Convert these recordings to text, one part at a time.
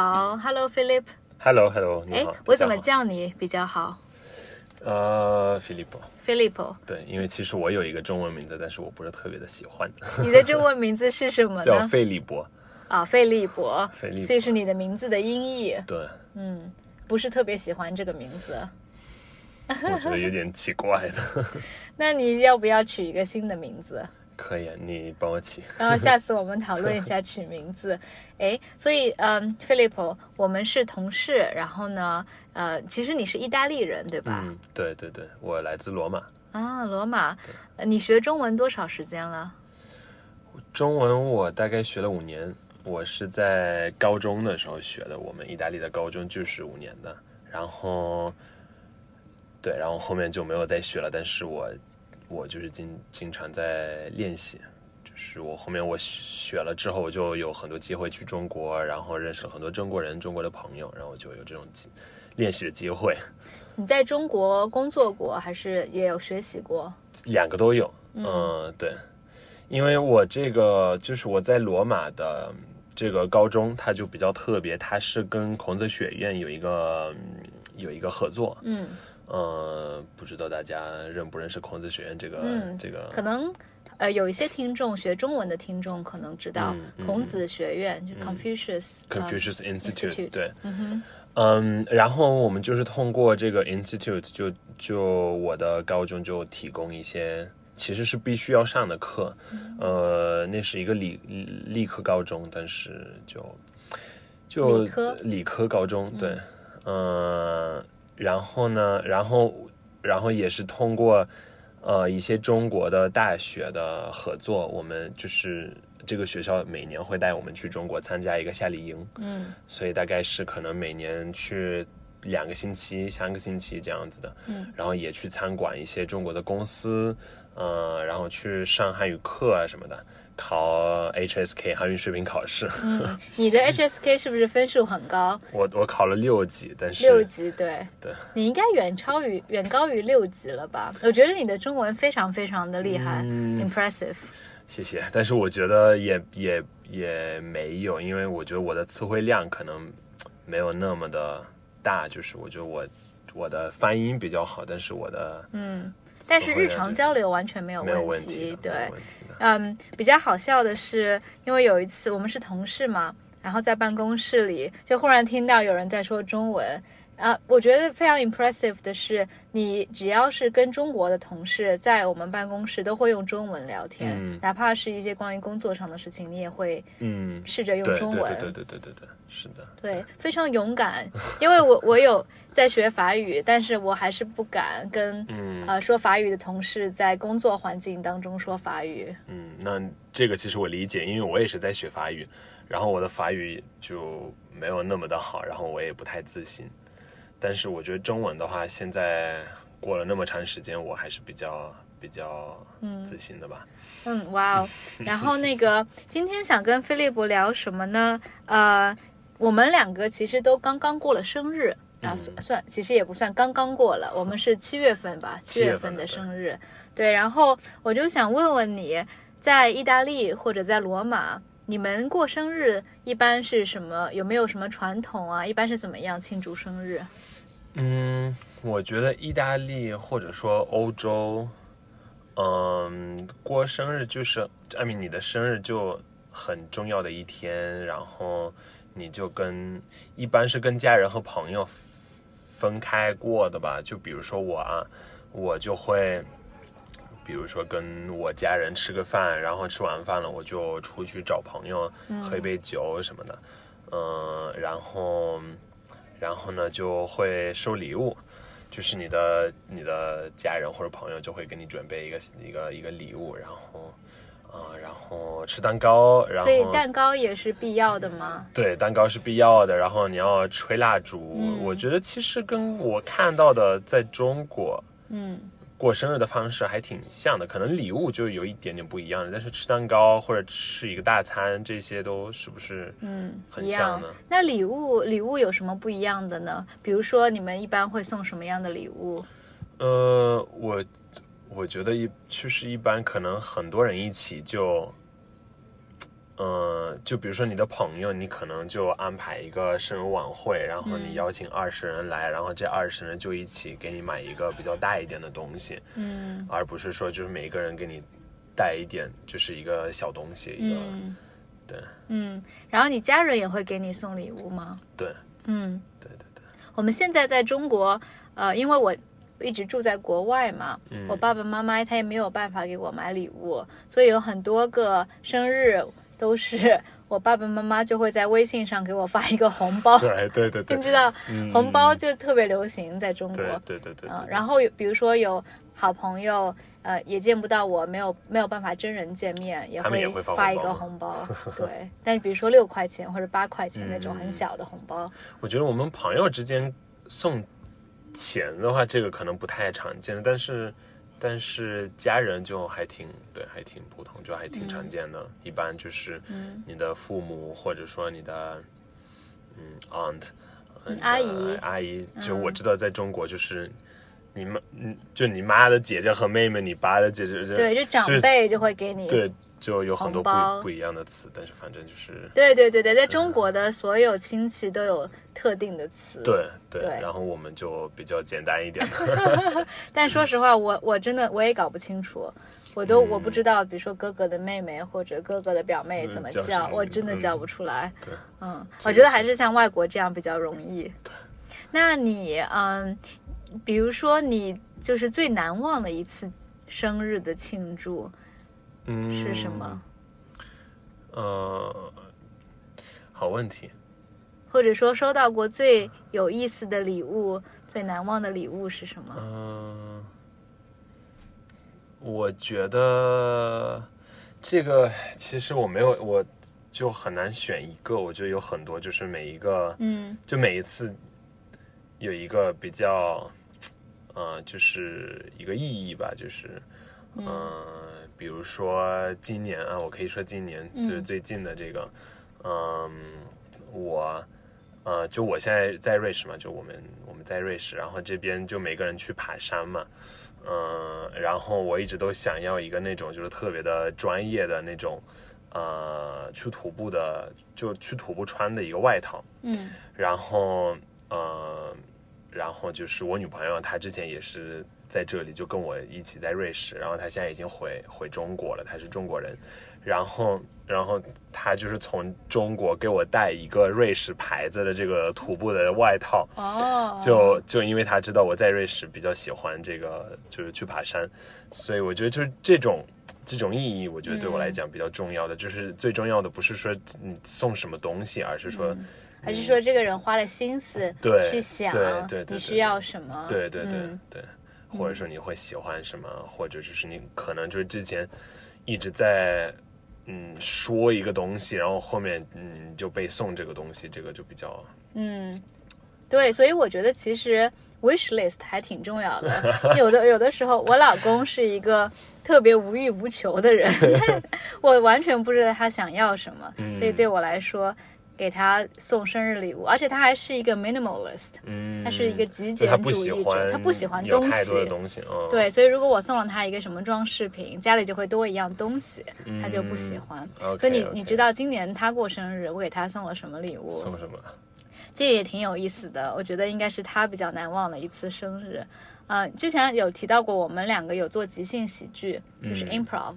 好，Hello Philip。Hello，Hello，你哎好。，我怎么叫你比较好好？呃，Philip。？Philip，对，因为其实我有一个中文名字，但是我不是特别的喜欢，你的中文名字是什么呢 叫？费利伯。啊，费利伯，费利伯所以是你的名字的音译。对，嗯，不是特别喜欢这个名字。我觉得有点奇怪的。那你要不要取一个新的名字？可以，啊，你帮我起。然 后下次我们讨论一下取名字。哎，所以嗯，Philip，我们是同事，然后呢，呃，其实你是意大利人对吧？嗯，对对对，我来自罗马。啊，罗马，呃你学中文多少时间了？中文我大概学了五年，我是在高中的时候学的。我们意大利的高中就是五年的，然后，对，然后后面就没有再学了。但是我我就是经经常在练习，就是我后面我学了之后，我就有很多机会去中国，然后认识了很多中国人、中国的朋友，然后就有这种机练习的机会，你在中国工作过，还是也有学习过？两个都有。嗯、对，因为我这个就是我在罗马的这个高中，它就比较特别，它是跟孔子学院有一个嗯有一个合作。嗯，呃，不知道大家认不认识孔子学院这个、嗯这个可能呃有一些听众学中文的听众可能知道孔子学院，就 Confucius 呃 Confucius Institute，、Institute 对，嗯哼，嗯，然后我们就是通过这个 institute，就就我的高中就提供一些其实是必须要上的课，呃，那是一个理理科高中，但是就就理科理科高中，对，嗯、然后呢，然后然后也是通过呃一些中国的大学的合作，我们就是这个学校每年会带我们去中国参加一个夏令营，嗯。所以大概是可能每年去两个星期、三个星期这样子的，嗯，然后也去参观一些中国的公司，呃，然后去上汉语课啊什么的，考 HSK 汉语水平考试，嗯，你的 HSK 是不是分数很高？我我考了六级，但是六级，对，对，你应该远超于远高于六级了吧？我觉得你的中文非常非常的厉害、嗯。i m p r e s s i v e 谢谢，但是我觉得也也也没有，因为我觉得我的词汇量可能没有那么的大，就是我觉得我我的发音比较好，但是我的嗯，但是日常交流完全没有问题，对。嗯，比较好笑的是，因为有一次我们是同事嘛，然后在办公室里就忽然听到有人在说中文。啊，我觉得非常 impressive 的是，你只要是跟中国的同事在我们办公室都会用中文聊天，嗯哪怕是一些关于工作上的事情，你也会嗯，试着用中文。对对对对对对对，是的。对，非常勇敢，因为我我有在学法语，但是我还是不敢跟、嗯呃说法语的同事在工作环境当中说法语。嗯，那这个其实我理解，因为我也是在学法语，然后我的法语就没有那么的好，然后我也不太自信。但是我觉得中文的话，现在过了那么长时间，我还是比较比较自信的吧。嗯，哇哦！然后那个今天想跟菲利普聊什么呢？呃，我们两个其实都刚刚过了生日啊，嗯算算其实也不算刚刚过了，我们是七月份吧，七七月份的生日。对，然后我就想问问你，在意大利或者在罗马，你们过生日一般是什么？有没有什么传统啊？一般是怎么样庆祝生日？嗯，我觉得意大利或者说欧洲，嗯，过生日就是，艾米，你的生日就很重要的一天，然后你就跟一般是跟家人和朋友分开过的吧。就比如说我啊，我就会，比如说跟我家人吃个饭，然后吃完饭了，我就出去找朋友喝一杯酒什么的，嗯，然后。然后呢就会收礼物，就是你的你的家人或者朋友就会给你准备一个一个一个礼物，然后啊、呃然后吃蛋糕，然后所以后蛋糕也是必要的吗？对蛋糕是必要的，然后你要吹蜡烛。嗯我觉得其实跟我看到的在中国嗯过生日的方式还挺像的，可能礼物就有一点点不一样，但是吃蛋糕或者吃一个大餐，这些都是不是嗯，很像呢？。那礼物礼物有什么不一样的呢？比如说你们一般会送什么样的礼物？呃，我我觉得一就是一般可能很多人一起就，呃，就比如说你的朋友，你可能就安排一个生日晚会，然后你邀请二十人来，然后这二十人就一起给你买一个比较大一点的东西，嗯。而不是说就是每一个人给你带一点，就是一个小东西，一个、嗯对。嗯，然后你家人也会给你送礼物吗？对。嗯，对对对，我们现在在中国，呃，因为我一直住在国外嘛，嗯我爸爸妈妈他也没有办法给我买礼物，所以有很多个生日都是我爸爸妈妈就会在微信上给我发一个红包，对对对对，你知道嗯红包就特别流行在中国，对对对对，嗯，对。然后有比如说有好朋友，呃，也见不到我，没有没有办法真人见面，也会发发一个红包，对。但是比如说六块钱或者八块钱那种很嗯。小的红包，我觉得我们朋友之间送钱的话，这个可能不太常见，但是但是家人就还挺对，还挺普通，就还挺常见的。一般就是嗯你的父母或者说你的嗯 aunt 嗯阿姨阿姨，就嗯我知道在中国就是。你妈，嗯，就你妈的姐姐和妹妹，你爸的姐姐，对，就长辈就会给你。对，就有很多不不一样的词，但是反正就是对对对对，在中国的所有亲戚都有特定的词。。对对，对然后我们就比较简单一点的。但说实话，我我真的我也搞不清楚，我都、嗯我不知道，比如说哥哥的妹妹或者哥哥的表妹怎么嗯叫我真的叫嗯不出来。对，嗯，我觉得还是像外国这样比较容易。对，那你嗯，比如说你就是最难忘的一次生日的庆祝嗯，是什么？？呃，好问题。或者说收到过最有意思的礼物、最难忘的礼物是什么？嗯、我觉得这个其实我没有，我就很难选一个。我觉得有很多，就是每一个，嗯就每一次有一个比较，呃，就是一个意义吧，就是，嗯、比如说今年啊，我可以说今年嗯就是最近的这个，嗯，我。呃，就我现在在瑞士嘛，就我们我们在瑞士，然后这边就每个人去爬山嘛，嗯、然后我一直都想要一个那种就是特别的专业的那种，呃，去徒步的，就去徒步穿的一个外套，嗯然后呃，然后就是我女朋友，她之前也是在这里，就跟我一起在瑞士，然后他现在已经回回中国了，他是中国人，然后然后他就是从中国给我带一个瑞士牌子的这个徒步的外套，哦，就就因为他知道我在瑞士比较喜欢这个，就是去爬山，所以我觉得就是这种这种意义，我觉得对我来讲比较重要的，就是最重要的不是说你送什么东西，而是说，还是说这个人花了心思对去想你需要什么？对对对嗯。对，或者说你会喜欢什么，或者就是你可能就是之前一直在嗯说一个东西，然后后面嗯就被送这个东西，这个就比较嗯，对，所以我觉得其实 wish list 还挺重要的。有的 有的时候，我老公是一个特别无欲无求的人，我完全不知道他想要什么，嗯所以对我来说，给他送生日礼物，而且他还是一个 minimalist，嗯，他是一个极简主义者，他不喜欢东西对，所以如果我送了他一个什么装饰品，家里就会多一样东西，他就不喜嗯欢。所以你你知道今年他过生日，我给他送了什么礼物？送什么？这也挺有意思的，我觉得应该是他比较难忘的一次生日。呃，之前有提到过，我们两个有做即兴喜剧，就是嗯 improv，、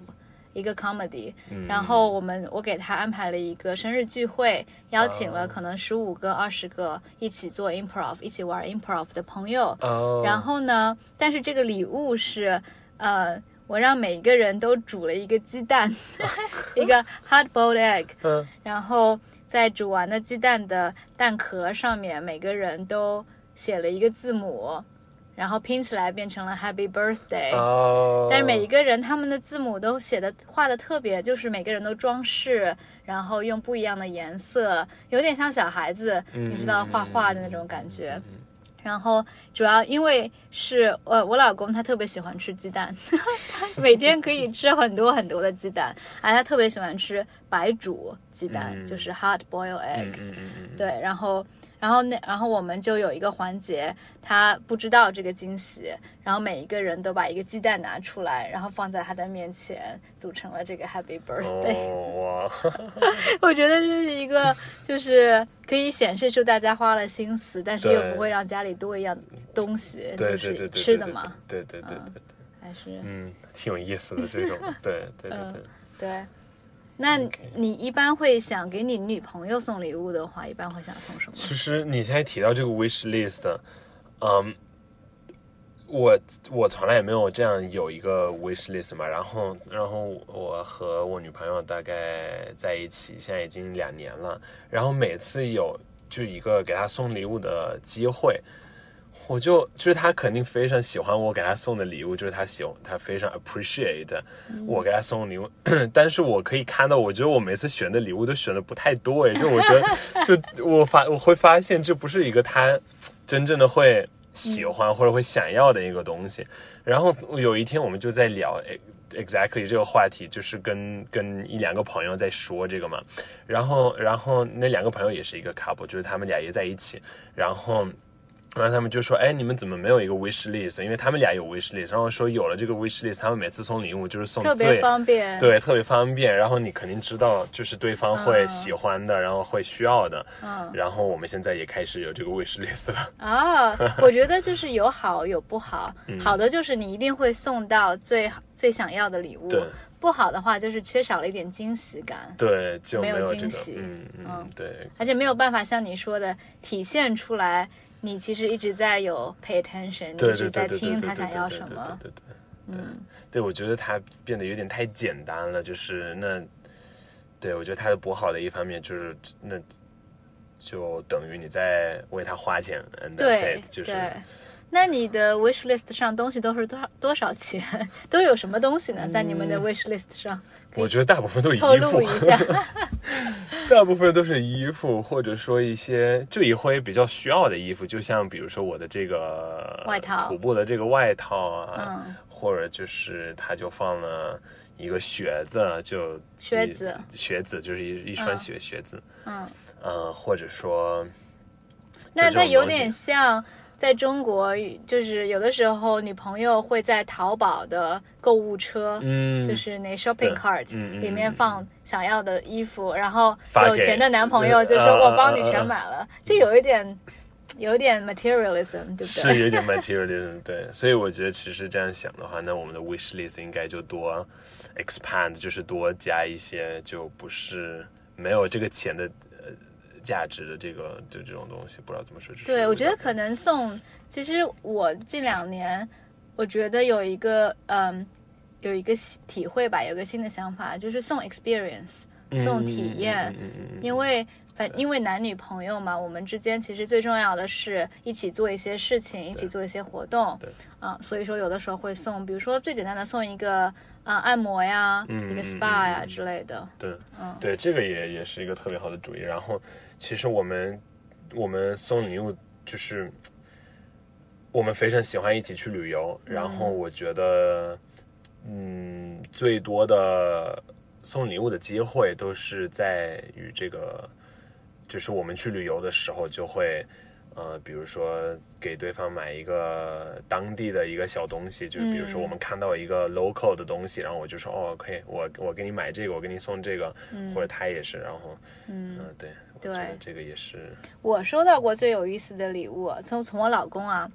一个 comedy。嗯。然后我们我给他安排了一个生日聚会，邀请了哦。可能十五个、二十个一起做 improv、一起玩 improv 的朋友。哦，然后呢，但是这个礼物是，呃，我让每一个人都煮了一个鸡蛋，一个 hard boiled egg，嗯。然后在煮完的鸡蛋的蛋壳上面，每个人都写了一个字母，然后拼起来变成了 Happy Birthday。哦，但是每一个人他们的字母都写的画的特别，就是每个人都装饰，然后用不一样的颜色，有点像小孩子，嗯你知道画画的那种感觉。然后主要因为是我我老公他特别喜欢吃鸡蛋，他 每天可以吃很多很多的鸡蛋，而他特别喜欢吃白煮鸡蛋，嗯就是 hard boiled 嗯 eggs。对，然后然然后那然后我们就有一个环节，他不知道这个惊喜，然后每一个人都把一个鸡蛋拿出来，然后放在他的面前，组成了这个 Happy Birthday。哦哇，我觉得这是一个，就是可以显示出大家花了心思，但是又不会让家里多一样东西，对就是对对对，吃的嘛，，对对对对嗯对，还是嗯，挺有意思的这种，对对对嗯对。对。那你一般会想给你女朋友送礼物的话，一般会想送什么？其实你现在提到这个 wish list，嗯，我我从来也没有这样有一个 wish list 嘛。然后，然后我和我女朋友大概在一起，现在已经两年了。然后每次有就一个给她送礼物的机会，我就就是他肯定非常喜欢我给他送的礼物，就是他喜欢她非常 appreciate 我给他送的礼物。但是我可以看到，我觉得我每次选的礼物都选的不太多，哎，就我觉得 就我发我会发现这不是一个他真正的会喜欢或者会想要的一个东西。然后有一天我们就在聊。哎 exactly 这个话题就是跟跟一两个朋友在说这个嘛，然后然后那两个朋友也是一个 couple，就是他们俩也在一起，然后。然后他们就说：“哎，你们怎么没有一个 wish list？因为他们俩有 wish list，然后说有了这个 wish list，他们每次送礼物就是送特别方便。，对特别方便。然后你肯定知道，就是对方会嗯喜欢的，然后会需要的。嗯然后我们现在也开始有这个 wish list 了。啊，我觉得就是有好有不好。嗯好的就是你一定会送到最最想要的礼物对，不好的话就是缺少了一点惊喜感，对，就没有有这个，惊喜嗯，对，而且没有办法像你说的体现出来，你其实一直在有 pay attention，你一直在听他想对对对要什么。对对对。嗯，对，我觉得他变得有点太简单了，就是那，对我觉得他的不好的一方面就是那，就等于你在为他花钱，and it，就是对。那你的 wish list 上东西都是多少多少钱？都有什么东西呢？在你们的 wish list 上，我觉得大部分都是透衣服。露一，下。大部分都是衣服，或者说一些就也会比较需要的衣服，就像比如说我的这个外套。徒步的这个外套啊，嗯。或者就是他就放了一个靴子，就靴子。靴子就是一一双嗯。鞋靴子，嗯，呃，或者说那那有点像在中国，就是有的时候女朋友会在淘宝的购物车，嗯，就是那 shopping cart 里面嗯放想要的衣服，然后有钱的男朋友就说呃我帮你全买了，这有一点有点 materialism，对不对？是有点 materialism，对，所以我觉得其实这样想的话，那我们的 wish list 应该就多 expand，就是多加一些就不是没有这个钱的呃价值的这个就这种东西，不知道怎么说。就是对，我觉得可能送，其实我这两年，我觉得有一个嗯，有一个体会吧，有一个新的想法，就是送 experience，送体验，嗯嗯嗯嗯嗯因为反因为男女朋友嘛，我们之间其实最重要的是一起做一些事情，一起做一些活动对，啊，所以说有的时候会送，比如说最简单的送一个啊按摩呀，一个 SPA 呀之类的，对，嗯。对，这个也也是一个特别好的主意。然后，其实我们我们送礼物就是我们非常喜欢一起去旅游，然后我觉得，嗯，最多的送礼物的机会都是在于这个，就是我们去旅游的时候就会。呃，比如说给对方买一个当地的一个小东西，就是比如说嗯我们看到一个 local 的东西，然后我就说哦可以我我给你买这个，我给你送这个，嗯或者他也是，然后嗯嗯、对，我对觉得这个也是，我收到过最有意思的礼物，从从我老公啊，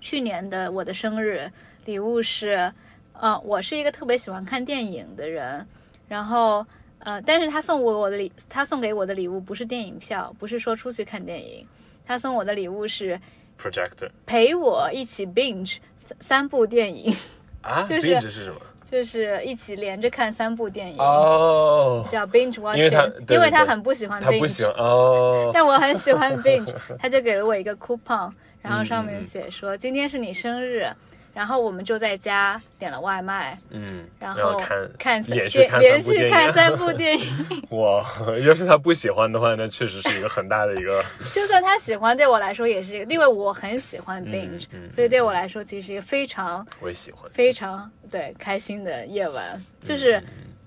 去年的我的生日礼物是，呃，我是一个特别喜欢看电影的人，然后呃，但是他送我我的礼，他送给我的礼物不是电影票，不是说出去看电影，他送我的礼物是 projector 陪我一起 binge 三三部电影，啊，就是 binge 是什么？就是一起连着看三部电影，哦，叫 binge watching，因为他对因为他很不喜欢 binge，不喜欢哦，但我很喜欢 binge，他就给了我一个 coupon，然后上面写说今天是你生日，然后我们就在家点了外卖，嗯，然后后看看连续看连连三部电影续看三部 电影，哇，要是他不喜欢的话，那确实是一个很大的一个，就算他喜欢，对我来说也是一个，因为我很喜欢 binge，、嗯所以对我来说其实是一个非常我也喜欢，非常对开心的夜晚，就是。嗯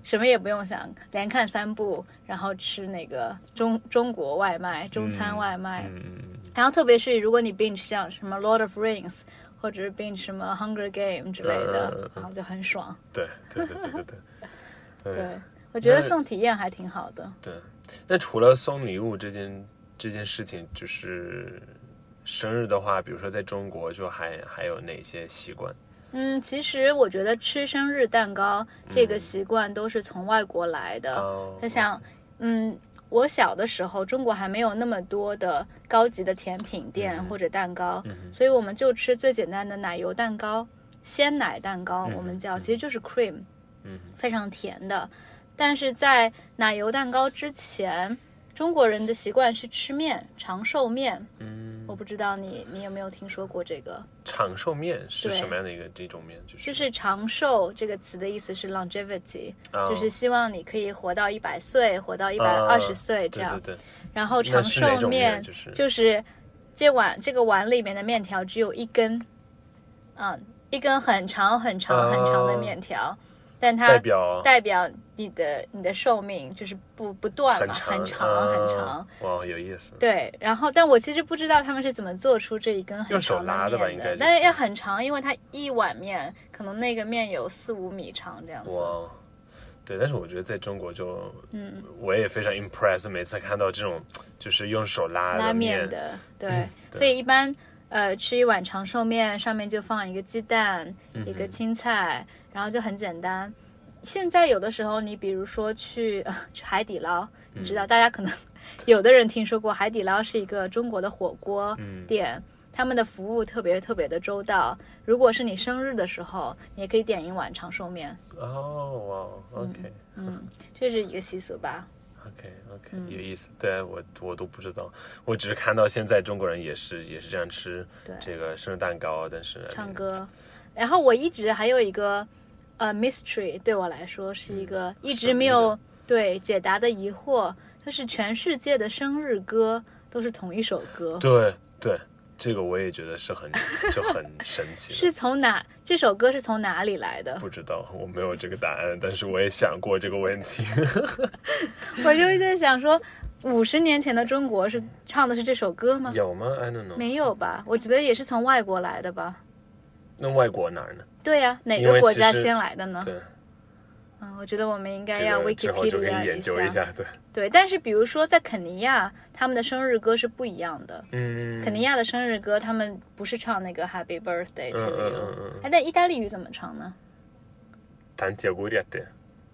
什么也不用想，连看三部，然后吃那个中中国外卖、中餐外卖，嗯然后特别是如果你 binge 像什么 Lord of Rings 或者是 binge 什么 Hunger Game 之类的，嗯嗯嗯然后就很爽。对对对对对对，对，我觉得那送体验还挺好的。对。那除了送礼物这件这件事情，就是生日的话，比如说在中国，就还还有哪些习惯？嗯，其实我觉得吃生日蛋糕这个嗯习惯都是从外国来的。哦他想，嗯，我小的时候，中国还没有那么多的高级的甜品店嗯或者蛋糕，所以我们就吃最简单的奶油蛋糕、鲜奶蛋糕，嗯我们叫嗯其实就是 cream，嗯非常甜的。但是在奶油蛋糕之前，中国人的习惯是吃面，长寿面。嗯，我不知道你你有没有听说过这个？长寿面是什么样的一个这种面？就是就是长寿这个词的意思是 longevity，、哦就是希望你可以活到一百岁，活到一百二十岁这样。对对对，然后长寿面面就是就是这碗这个碗里面的面条只有一根，嗯，一根很长很长很长的哦面条，但它代表代表你的你的寿命就是不不断嘛，很长很长很长。啊哇，有意思。对，然后但我其实不知道他们是怎么做出这一根很用手长的面拉的吧应该就是但是要很长，因为它一碗面可能那个面有四五米长这样子。哇，对，但是我觉得在中国就，嗯，我也非常 impressed，每次看到这种就是用手拉拉面的，对，对所以一般呃吃一碗长寿面，上面就放一个鸡蛋，一个青菜，然后就很简单。现在有的时候，你比如说去、呃、去海底捞，你知道，嗯大家可能 有的人听说过，海底捞是一个中国的火锅嗯店，他们的服务特别特别的周到。如果是你生日的时候，你也可以点一碗长寿面，哦，哇，OK 嗯，这是一个习俗吧。OK OK，嗯。有意思。对我我都不知道，我只是看到现在中国人也是也是这样吃对。这个生日蛋糕，但是唱歌。然后我一直还有一个呃 mystery，对我来说是一个一直没有对解答的疑惑，就是全世界的生日歌都是同一首歌，对对，这个我也觉得是很就很 神奇。是从哪这首歌是从哪里来的？不知道，我没有这个答案，但是我也想过这个问题。我就在想说，五十年前的中国是唱的是这首歌吗？有吗？I don't know。没有吧？我觉得也是从外国来的吧。那外国哪儿呢？对呀、哪个国家先来的呢？对，嗯，我觉得我们应该要个之后就可以 Wikipedia 研究一下。对，对，但是比如说在肯尼亚，他们的生日歌是不一样的。嗯，肯尼亚的生日歌，他们不是唱那个 Happy Birthday to 嗯嗯 you，嗯嗯哎，但意大利语怎么唱呢 Tanti auguri a te。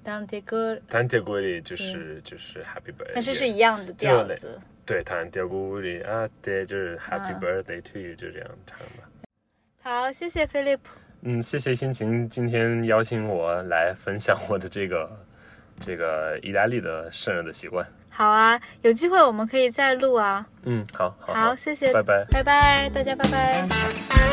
？Dante g Tanti auguri 就是就是 Happy Birthday，但是是一样的调子。对，Tanti auguri a te 就是 Happy 嗯 Birthday to you，就这样唱的。好，谢谢 Philip。嗯，谢谢心情今天邀请我来分享我的这个这个意大利的圣人的习惯。好啊，有机会我们可以再录啊。嗯，好好好，谢谢，拜拜。拜拜，大家拜拜。